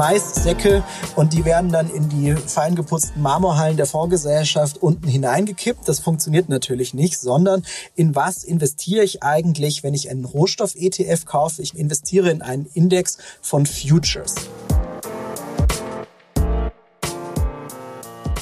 Maissäcke und die werden dann in die feingeputzten Marmorhallen der Fondsgesellschaft unten hineingekippt. Das funktioniert natürlich nicht, sondern in was investiere ich eigentlich, wenn ich einen Rohstoff-ETF kaufe? Ich investiere in einen Index von Futures.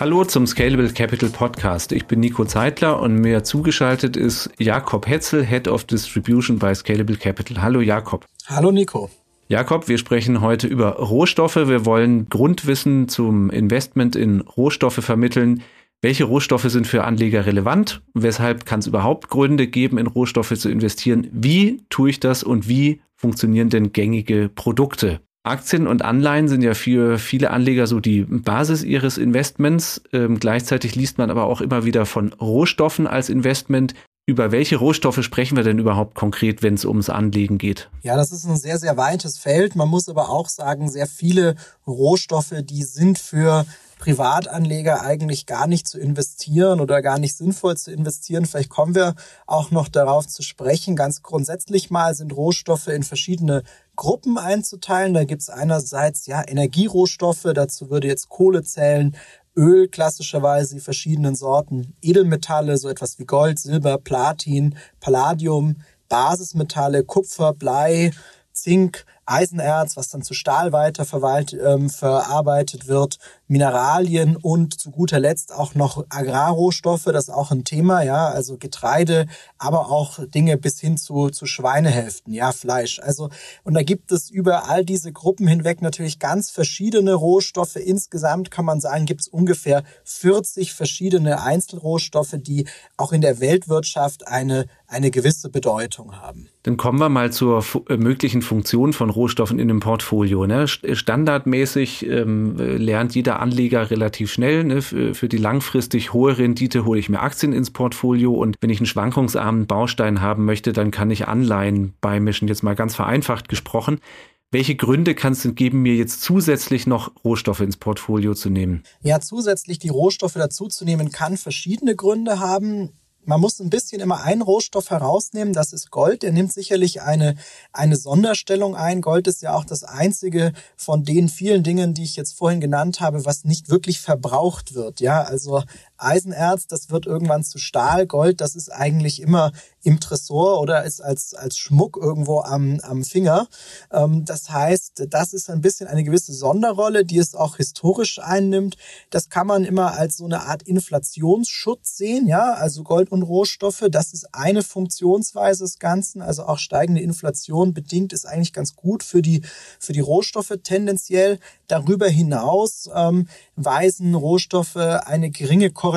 Hallo zum Scalable Capital Podcast. Ich bin Nico Zeitler und mir zugeschaltet ist Jakob Hetzel, Head of Distribution bei Scalable Capital. Hallo Jakob. Hallo Nico. Jakob, wir sprechen heute über Rohstoffe. Wir wollen Grundwissen zum Investment in Rohstoffe vermitteln. Welche Rohstoffe sind für Anleger relevant? Weshalb kann es überhaupt Gründe geben, in Rohstoffe zu investieren? Wie tue ich das und wie funktionieren denn gängige Produkte? Aktien und Anleihen sind ja für viele Anleger so die Basis ihres Investments. Ähm, gleichzeitig liest man aber auch immer wieder von Rohstoffen als Investment. Über welche Rohstoffe sprechen wir denn überhaupt konkret, wenn es ums Anlegen geht? Ja, das ist ein sehr, sehr weites Feld. Man muss aber auch sagen, sehr viele Rohstoffe, die sind für Privatanleger eigentlich gar nicht zu investieren oder gar nicht sinnvoll zu investieren. Vielleicht kommen wir auch noch darauf zu sprechen. Ganz grundsätzlich mal sind Rohstoffe in verschiedene Gruppen einzuteilen. Da gibt es einerseits ja Energierohstoffe, dazu würde jetzt Kohle zählen, Öl klassischerweise die verschiedenen Sorten, Edelmetalle, so etwas wie Gold, Silber, Platin, Palladium, Basismetalle, Kupfer, Blei, Zink, Eisenerz, was dann zu Stahl weiter ähm, wird, Mineralien und zu guter Letzt auch noch Agrarrohstoffe, das ist auch ein Thema, ja, also Getreide, aber auch Dinge bis hin zu, zu Schweinehälften, ja, Fleisch. Also, und da gibt es über all diese Gruppen hinweg natürlich ganz verschiedene Rohstoffe. Insgesamt kann man sagen, gibt es ungefähr 40 verschiedene Einzelrohstoffe, die auch in der Weltwirtschaft eine, eine gewisse Bedeutung haben. Dann kommen wir mal zur möglichen Funktion von Rohstoffen in dem Portfolio. Ne? Standardmäßig ähm, lernt jeder Anleger relativ schnell. Ne? Für, für die langfristig hohe Rendite hole ich mir Aktien ins Portfolio und wenn ich einen schwankungsarmen Baustein haben möchte, dann kann ich Anleihen beimischen. Jetzt mal ganz vereinfacht gesprochen. Welche Gründe kann es denn geben, mir jetzt zusätzlich noch Rohstoffe ins Portfolio zu nehmen? Ja, zusätzlich die Rohstoffe dazuzunehmen kann verschiedene Gründe haben man muss ein bisschen immer einen Rohstoff herausnehmen, das ist Gold. Der nimmt sicherlich eine, eine Sonderstellung ein. Gold ist ja auch das einzige von den vielen Dingen, die ich jetzt vorhin genannt habe, was nicht wirklich verbraucht wird. Ja, also Eisenerz, das wird irgendwann zu Stahl. Gold, das ist eigentlich immer im Tresor oder ist als, als Schmuck irgendwo am, am Finger. Ähm, das heißt, das ist ein bisschen eine gewisse Sonderrolle, die es auch historisch einnimmt. Das kann man immer als so eine Art Inflationsschutz sehen, ja, also Gold und Rohstoffe. Das ist eine Funktionsweise des Ganzen. Also auch steigende Inflation bedingt ist eigentlich ganz gut für die, für die Rohstoffe tendenziell. Darüber hinaus ähm, weisen Rohstoffe eine geringe Korrelation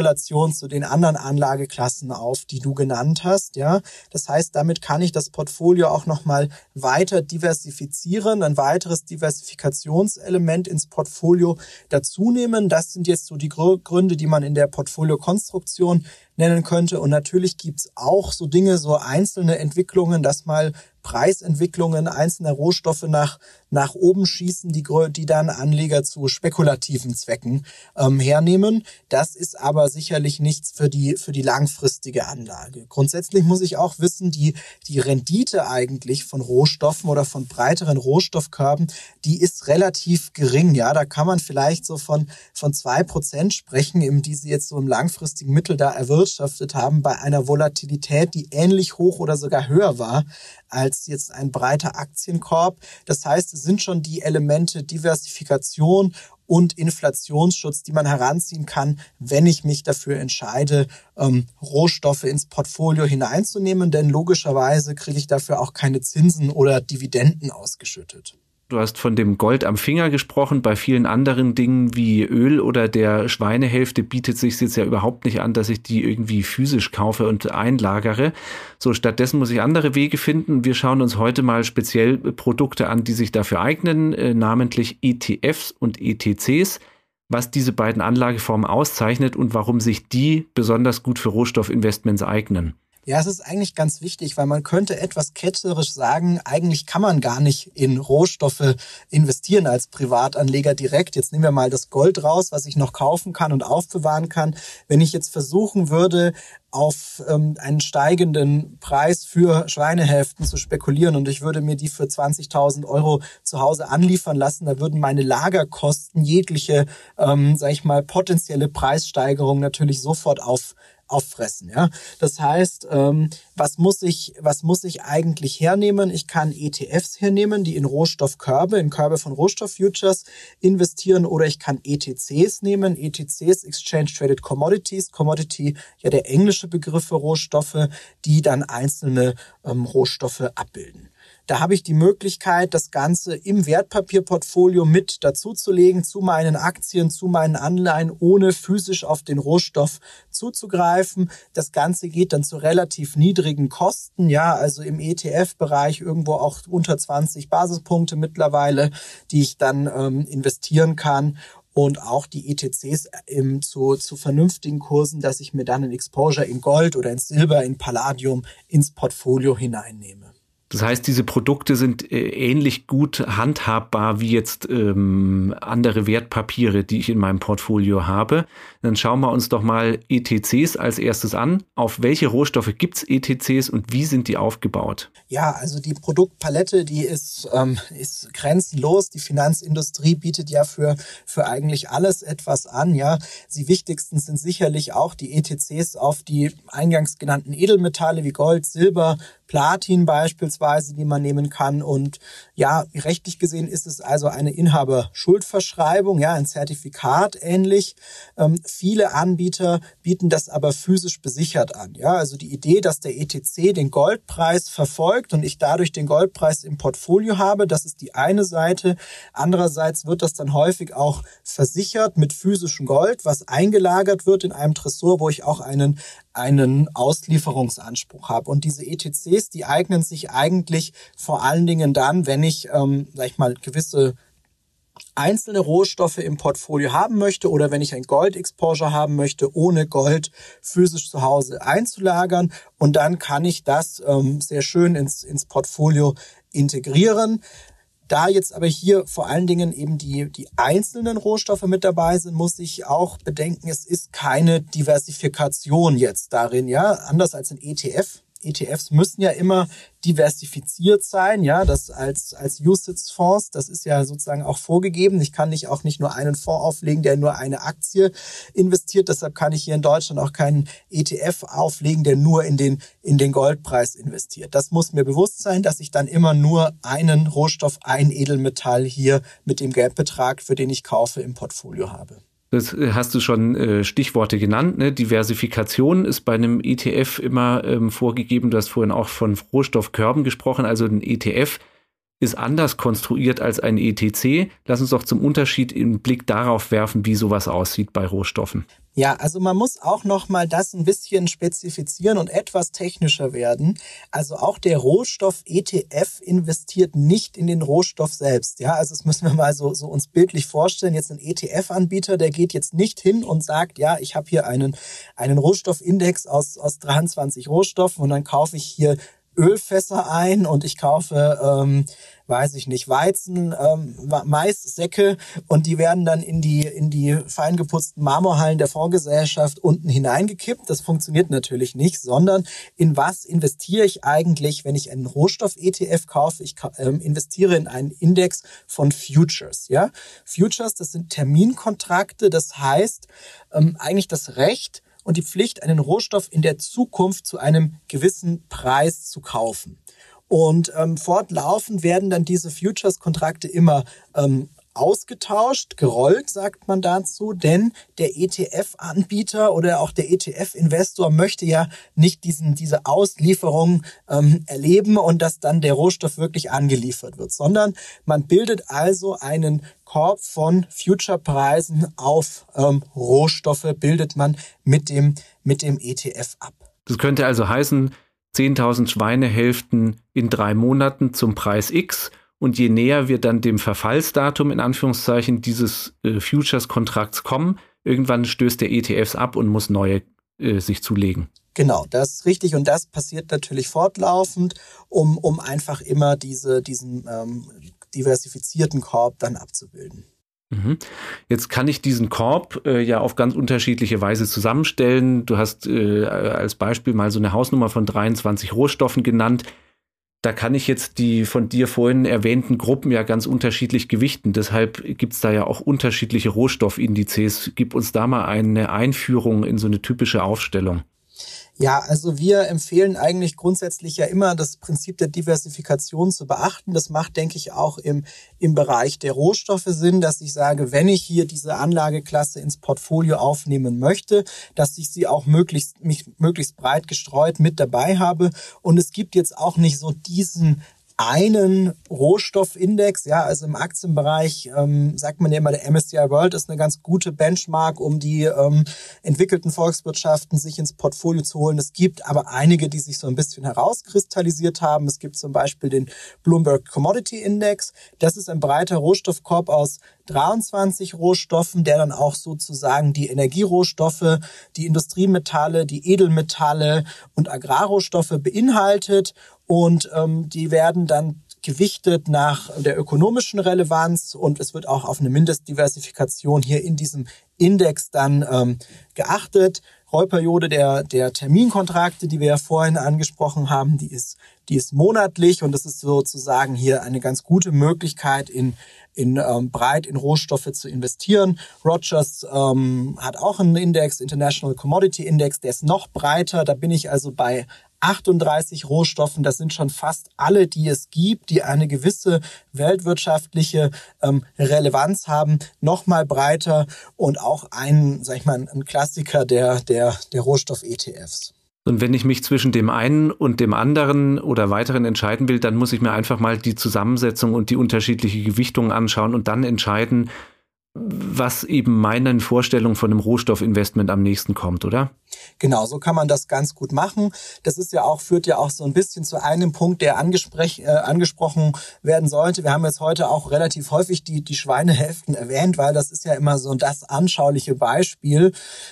zu den anderen Anlageklassen auf, die du genannt hast. Ja, das heißt, damit kann ich das Portfolio auch noch mal weiter diversifizieren, ein weiteres Diversifikationselement ins Portfolio dazunehmen. Das sind jetzt so die Gründe, die man in der Portfoliokonstruktion nennen könnte. Und natürlich gibt's auch so Dinge, so einzelne Entwicklungen, dass mal Preisentwicklungen einzelner Rohstoffe nach, nach oben schießen, die, die dann Anleger zu spekulativen Zwecken ähm, hernehmen. Das ist aber sicherlich nichts für die, für die langfristige Anlage. Grundsätzlich muss ich auch wissen, die, die Rendite eigentlich von Rohstoffen oder von breiteren Rohstoffkörben, die ist relativ gering. Ja, da kann man vielleicht so von, von zwei Prozent sprechen, die sie jetzt so im langfristigen Mittel da erwirtschaftet haben, bei einer Volatilität, die ähnlich hoch oder sogar höher war als jetzt ein breiter Aktienkorb. Das heißt, es sind schon die Elemente Diversifikation und Inflationsschutz, die man heranziehen kann, wenn ich mich dafür entscheide, ähm, Rohstoffe ins Portfolio hineinzunehmen. Denn logischerweise kriege ich dafür auch keine Zinsen oder Dividenden ausgeschüttet. Du hast von dem Gold am Finger gesprochen. Bei vielen anderen Dingen wie Öl oder der Schweinehälfte bietet sich jetzt ja überhaupt nicht an, dass ich die irgendwie physisch kaufe und einlagere. So, stattdessen muss ich andere Wege finden. Wir schauen uns heute mal speziell Produkte an, die sich dafür eignen, äh, namentlich ETFs und ETCs, was diese beiden Anlageformen auszeichnet und warum sich die besonders gut für Rohstoffinvestments eignen. Ja, es ist eigentlich ganz wichtig, weil man könnte etwas ketzerisch sagen, eigentlich kann man gar nicht in Rohstoffe investieren als Privatanleger direkt. Jetzt nehmen wir mal das Gold raus, was ich noch kaufen kann und aufbewahren kann. Wenn ich jetzt versuchen würde, auf ähm, einen steigenden Preis für Schweinehälften zu spekulieren und ich würde mir die für 20.000 Euro zu Hause anliefern lassen, da würden meine Lagerkosten jegliche, ähm, sag ich mal, potenzielle Preissteigerung natürlich sofort auf auffressen. Ja, das heißt, ähm, was muss ich, was muss ich eigentlich hernehmen? Ich kann ETFs hernehmen, die in Rohstoffkörbe, in Körbe von Rohstofffutures investieren, oder ich kann ETCs nehmen. ETCs, Exchange Traded Commodities, Commodity, ja der englische Begriff für Rohstoffe, die dann einzelne ähm, Rohstoffe abbilden. Da habe ich die Möglichkeit, das Ganze im Wertpapierportfolio mit dazuzulegen, zu meinen Aktien, zu meinen Anleihen, ohne physisch auf den Rohstoff zuzugreifen. Das Ganze geht dann zu relativ niedrigen Kosten, ja, also im ETF-Bereich irgendwo auch unter 20 Basispunkte mittlerweile, die ich dann ähm, investieren kann und auch die ETCs im, zu, zu vernünftigen Kursen, dass ich mir dann ein Exposure in Gold oder in Silber, in Palladium ins Portfolio hineinnehme. Das heißt, diese Produkte sind äh, ähnlich gut handhabbar wie jetzt ähm, andere Wertpapiere, die ich in meinem Portfolio habe. Dann schauen wir uns doch mal ETCs als erstes an. Auf welche Rohstoffe gibt's ETCs und wie sind die aufgebaut? Ja, also die Produktpalette, die ist, ähm, ist grenzenlos. Die Finanzindustrie bietet ja für, für eigentlich alles etwas an. Ja, die wichtigsten sind sicherlich auch die ETCs auf die eingangs genannten Edelmetalle wie Gold, Silber, Platin beispielsweise, die man nehmen kann. Und ja, rechtlich gesehen ist es also eine Inhaberschuldverschreibung, ja, ein Zertifikat ähnlich. Ähm, viele Anbieter bieten das aber physisch besichert an. Ja, also die Idee, dass der ETC den Goldpreis verfolgt und ich dadurch den Goldpreis im Portfolio habe, das ist die eine Seite. Andererseits wird das dann häufig auch versichert mit physischem Gold, was eingelagert wird in einem Tresor, wo ich auch einen einen Auslieferungsanspruch habe. Und diese ETCs, die eignen sich eigentlich vor allen Dingen dann, wenn ähm, sag ich mal, gewisse einzelne Rohstoffe im Portfolio haben möchte oder wenn ich ein Gold-Exposure haben möchte, ohne Gold physisch zu Hause einzulagern. Und dann kann ich das ähm, sehr schön ins, ins Portfolio integrieren. Da jetzt aber hier vor allen Dingen eben die, die einzelnen Rohstoffe mit dabei sind, muss ich auch bedenken, es ist keine Diversifikation jetzt darin, ja, anders als ein ETF. ETFs müssen ja immer diversifiziert sein, ja, das als, als USITS-Fonds, das ist ja sozusagen auch vorgegeben. Ich kann nicht auch nicht nur einen Fonds auflegen, der nur eine Aktie investiert. Deshalb kann ich hier in Deutschland auch keinen ETF auflegen, der nur in den, in den Goldpreis investiert. Das muss mir bewusst sein, dass ich dann immer nur einen Rohstoff, ein Edelmetall hier mit dem Geldbetrag, für den ich kaufe, im Portfolio habe. Das äh, hast du schon äh, Stichworte genannt. Ne? Diversifikation ist bei einem ETF immer ähm, vorgegeben. Du hast vorhin auch von Rohstoffkörben gesprochen. Also ein ETF ist anders konstruiert als ein ETC. Lass uns doch zum Unterschied im Blick darauf werfen, wie sowas aussieht bei Rohstoffen. Ja, also man muss auch noch mal das ein bisschen spezifizieren und etwas technischer werden. Also auch der Rohstoff ETF investiert nicht in den Rohstoff selbst. Ja, also das müssen wir mal so, so uns bildlich vorstellen. Jetzt ein ETF-Anbieter, der geht jetzt nicht hin und sagt, ja, ich habe hier einen, einen Rohstoffindex aus, aus 23 Rohstoffen und dann kaufe ich hier Ölfässer ein und ich kaufe, ähm, weiß ich nicht, Weizen, ähm, Maissäcke und die werden dann in die, in die fein Marmorhallen der Fondsgesellschaft unten hineingekippt. Das funktioniert natürlich nicht, sondern in was investiere ich eigentlich, wenn ich einen Rohstoff-ETF kaufe? Ich ähm, investiere in einen Index von Futures. Ja, Futures, das sind Terminkontrakte. Das heißt ähm, eigentlich das Recht, und die Pflicht, einen Rohstoff in der Zukunft zu einem gewissen Preis zu kaufen. Und ähm, fortlaufend werden dann diese Futures-Kontrakte immer ähm, ausgetauscht, gerollt, sagt man dazu, denn der ETF-Anbieter oder auch der ETF-Investor möchte ja nicht diesen, diese Auslieferung ähm, erleben und dass dann der Rohstoff wirklich angeliefert wird, sondern man bildet also einen Korb von Future-Preisen auf ähm, Rohstoffe, bildet man mit dem, mit dem ETF ab. Das könnte also heißen, 10.000 Schweinehälften in drei Monaten zum Preis X und je näher wir dann dem Verfallsdatum in Anführungszeichen dieses äh, Futures-Kontrakts kommen, irgendwann stößt der ETFs ab und muss neue äh, sich zulegen. Genau, das ist richtig und das passiert natürlich fortlaufend, um, um einfach immer diese, diesen ähm, diversifizierten Korb dann abzubilden. Mhm. Jetzt kann ich diesen Korb äh, ja auf ganz unterschiedliche Weise zusammenstellen. Du hast äh, als Beispiel mal so eine Hausnummer von 23 Rohstoffen genannt. Da kann ich jetzt die von dir vorhin erwähnten Gruppen ja ganz unterschiedlich gewichten. Deshalb gibt es da ja auch unterschiedliche Rohstoffindizes. Gib uns da mal eine Einführung in so eine typische Aufstellung. Ja, also wir empfehlen eigentlich grundsätzlich ja immer das Prinzip der Diversifikation zu beachten. Das macht, denke ich, auch im, im Bereich der Rohstoffe Sinn, dass ich sage, wenn ich hier diese Anlageklasse ins Portfolio aufnehmen möchte, dass ich sie auch möglichst, mich möglichst breit gestreut mit dabei habe. Und es gibt jetzt auch nicht so diesen einen Rohstoffindex. Ja, also im Aktienbereich ähm, sagt man ja immer, der MSCI World ist eine ganz gute Benchmark, um die ähm, entwickelten Volkswirtschaften sich ins Portfolio zu holen. Es gibt aber einige, die sich so ein bisschen herauskristallisiert haben. Es gibt zum Beispiel den Bloomberg Commodity Index. Das ist ein breiter Rohstoffkorb aus 23 Rohstoffen, der dann auch sozusagen die Energierohstoffe, die Industriemetalle, die Edelmetalle und Agrarrohstoffe beinhaltet und ähm, die werden dann gewichtet nach der ökonomischen Relevanz und es wird auch auf eine Mindestdiversifikation hier in diesem Index dann ähm, geachtet. Rollperiode der, der Terminkontrakte, die wir ja vorhin angesprochen haben, die ist, die ist monatlich und das ist sozusagen hier eine ganz gute Möglichkeit, in, in ähm, breit in Rohstoffe zu investieren. Rogers ähm, hat auch einen Index, International Commodity Index, der ist noch breiter. Da bin ich also bei 38 Rohstoffen, das sind schon fast alle, die es gibt, die eine gewisse weltwirtschaftliche ähm, Relevanz haben, nochmal breiter und auch ein, sag ich mal, ein Klassiker der, der, der Rohstoff-ETFs. Und wenn ich mich zwischen dem einen und dem anderen oder weiteren entscheiden will, dann muss ich mir einfach mal die Zusammensetzung und die unterschiedliche Gewichtung anschauen und dann entscheiden, was eben meinen Vorstellungen von einem Rohstoffinvestment am nächsten kommt, oder? Genau, so kann man das ganz gut machen. Das ist ja auch, führt ja auch so ein bisschen zu einem Punkt, der äh, angesprochen werden sollte. Wir haben jetzt heute auch relativ häufig die, die Schweinehälften erwähnt, weil das ist ja immer so das anschauliche Beispiel.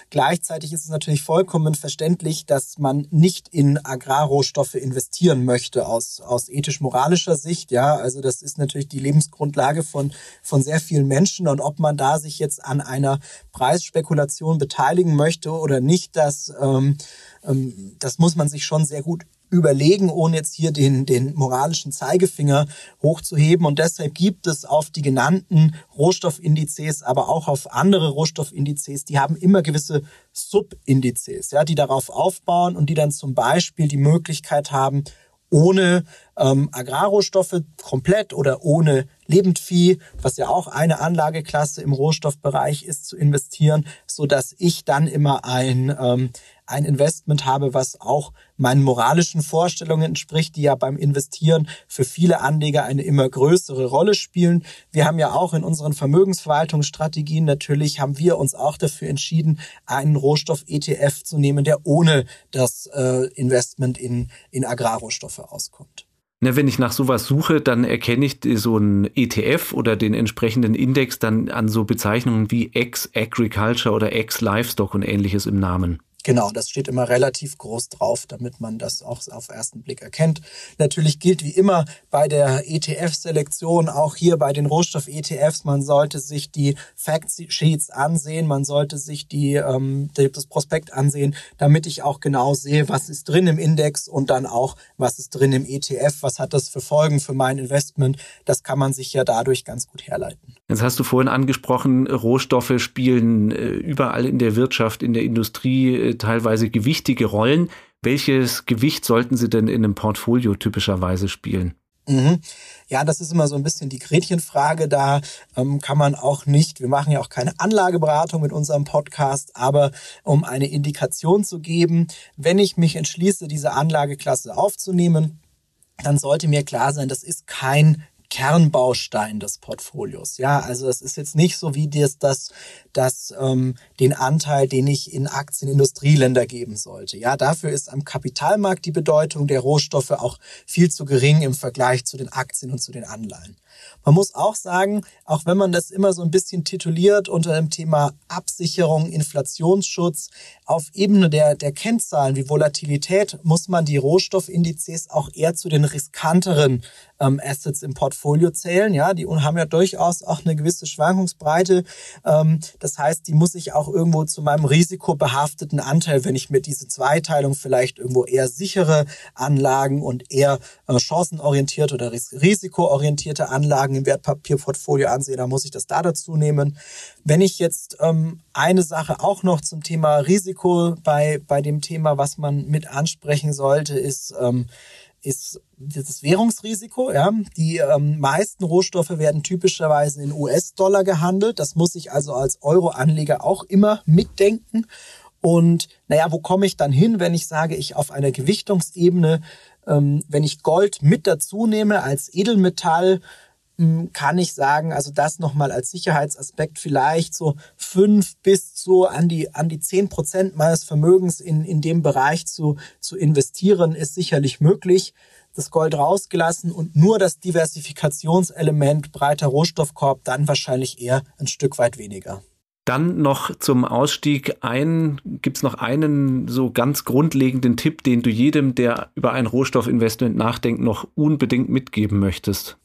Gleichzeitig ist es natürlich vollkommen verständlich, dass man nicht in Agrarrohstoffe investieren möchte aus, aus ethisch-moralischer Sicht. Ja, also das ist natürlich die Lebensgrundlage von, von sehr vielen Menschen und ob man da sich jetzt an einer Preisspekulation beteiligen möchte oder nicht, das, ähm, ähm, das muss man sich schon sehr gut überlegen, ohne jetzt hier den, den moralischen Zeigefinger hochzuheben. Und deshalb gibt es auf die genannten Rohstoffindizes, aber auch auf andere Rohstoffindizes, die haben immer gewisse Subindizes, ja, die darauf aufbauen und die dann zum Beispiel die Möglichkeit haben, ohne ähm, Agrarrohstoffe komplett oder ohne Lebendvieh, was ja auch eine Anlageklasse im Rohstoffbereich ist, zu investieren, so dass ich dann immer ein ähm, ein Investment habe, was auch meinen moralischen Vorstellungen entspricht, die ja beim Investieren für viele Anleger eine immer größere Rolle spielen. Wir haben ja auch in unseren Vermögensverwaltungsstrategien natürlich haben wir uns auch dafür entschieden, einen Rohstoff-ETF zu nehmen, der ohne das äh, Investment in in Agrarrohstoffe auskommt. Na, wenn ich nach sowas suche, dann erkenne ich so einen ETF oder den entsprechenden Index dann an so Bezeichnungen wie Ex-Agriculture oder Ex-Livestock und ähnliches im Namen. Genau, das steht immer relativ groß drauf, damit man das auch auf ersten Blick erkennt. Natürlich gilt wie immer bei der ETF-Selektion, auch hier bei den Rohstoff-ETFs, man sollte sich die Fact-Sheets ansehen, man sollte sich die, ähm, das Prospekt ansehen, damit ich auch genau sehe, was ist drin im Index und dann auch, was ist drin im ETF, was hat das für Folgen für mein Investment. Das kann man sich ja dadurch ganz gut herleiten. Jetzt hast du vorhin angesprochen, Rohstoffe spielen äh, überall in der Wirtschaft, in der Industrie teilweise gewichtige Rollen. Welches Gewicht sollten sie denn in einem Portfolio typischerweise spielen? Mhm. Ja, das ist immer so ein bisschen die Gretchenfrage. Da ähm, kann man auch nicht, wir machen ja auch keine Anlageberatung mit unserem Podcast, aber um eine Indikation zu geben, wenn ich mich entschließe, diese Anlageklasse aufzunehmen, dann sollte mir klar sein, das ist kein Kernbaustein des Portfolios. Ja, also es ist jetzt nicht so wie das, das, das ähm, den Anteil, den ich in Aktien Industrieländer geben sollte. Ja, dafür ist am Kapitalmarkt die Bedeutung der Rohstoffe auch viel zu gering im Vergleich zu den Aktien und zu den Anleihen. Man muss auch sagen, auch wenn man das immer so ein bisschen tituliert unter dem Thema Absicherung, Inflationsschutz, auf Ebene der, der Kennzahlen wie Volatilität muss man die Rohstoffindizes auch eher zu den riskanteren ähm, Assets im Portfolio zählen. Ja, die haben ja durchaus auch eine gewisse Schwankungsbreite. Ähm, das heißt, die muss ich auch irgendwo zu meinem risikobehafteten Anteil, wenn ich mir diese Zweiteilung vielleicht irgendwo eher sichere Anlagen und eher äh, chancenorientierte oder risikoorientierte Anlagen im Wertpapierportfolio ansehe, dann muss ich das da dazu nehmen. Wenn ich jetzt ähm, eine Sache auch noch zum Thema Risiko bei, bei dem Thema, was man mit ansprechen sollte, ist, ähm, ist das Währungsrisiko. Ja. Die ähm, meisten Rohstoffe werden typischerweise in US-Dollar gehandelt. Das muss ich also als Euro-Anleger auch immer mitdenken. Und naja, wo komme ich dann hin, wenn ich sage, ich auf einer Gewichtungsebene, ähm, wenn ich Gold mit dazu nehme als Edelmetall, kann ich sagen, also das nochmal als Sicherheitsaspekt vielleicht so fünf bis so an die, an die zehn Prozent meines Vermögens in, in dem Bereich zu, zu investieren, ist sicherlich möglich. Das Gold rausgelassen und nur das Diversifikationselement breiter Rohstoffkorb dann wahrscheinlich eher ein Stück weit weniger. Dann noch zum Ausstieg ein, gibt's noch einen so ganz grundlegenden Tipp, den du jedem, der über ein Rohstoffinvestment nachdenkt, noch unbedingt mitgeben möchtest?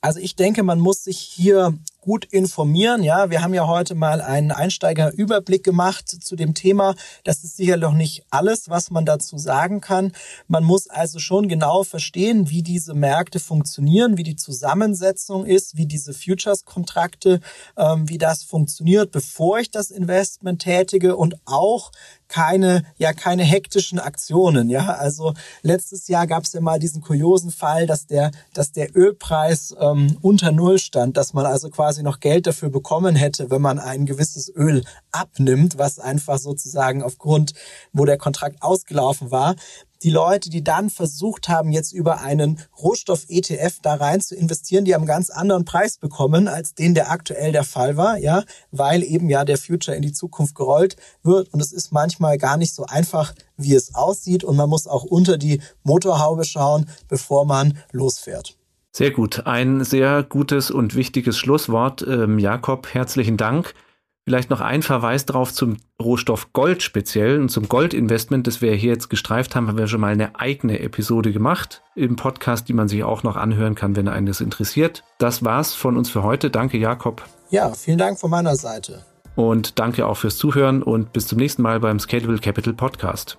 Also ich denke, man muss sich hier gut informieren. Ja, wir haben ja heute mal einen Einsteigerüberblick gemacht zu dem Thema. Das ist sicher noch nicht alles, was man dazu sagen kann. Man muss also schon genau verstehen, wie diese Märkte funktionieren, wie die Zusammensetzung ist, wie diese Futures-Kontrakte, ähm, wie das funktioniert, bevor ich das Investment tätige und auch keine, ja, keine hektischen Aktionen, ja. Also letztes Jahr gab es ja mal diesen kuriosen Fall, dass der, dass der Ölpreis ähm, unter Null stand, dass man also quasi noch Geld dafür bekommen hätte, wenn man ein gewisses Öl abnimmt, was einfach sozusagen aufgrund, wo der Kontrakt ausgelaufen war, die Leute, die dann versucht haben, jetzt über einen Rohstoff-ETF da rein zu investieren, die haben einen ganz anderen Preis bekommen, als den der aktuell der Fall war, ja, weil eben ja der Future in die Zukunft gerollt wird und es ist manchmal gar nicht so einfach, wie es aussieht und man muss auch unter die Motorhaube schauen, bevor man losfährt. Sehr gut. Ein sehr gutes und wichtiges Schlusswort. Ähm, Jakob, herzlichen Dank. Vielleicht noch ein Verweis darauf zum Rohstoff Gold speziell und zum Goldinvestment, das wir hier jetzt gestreift haben, haben wir schon mal eine eigene Episode gemacht im Podcast, die man sich auch noch anhören kann, wenn einen das interessiert. Das war's von uns für heute. Danke, Jakob. Ja, vielen Dank von meiner Seite. Und danke auch fürs Zuhören und bis zum nächsten Mal beim Scalable Capital Podcast.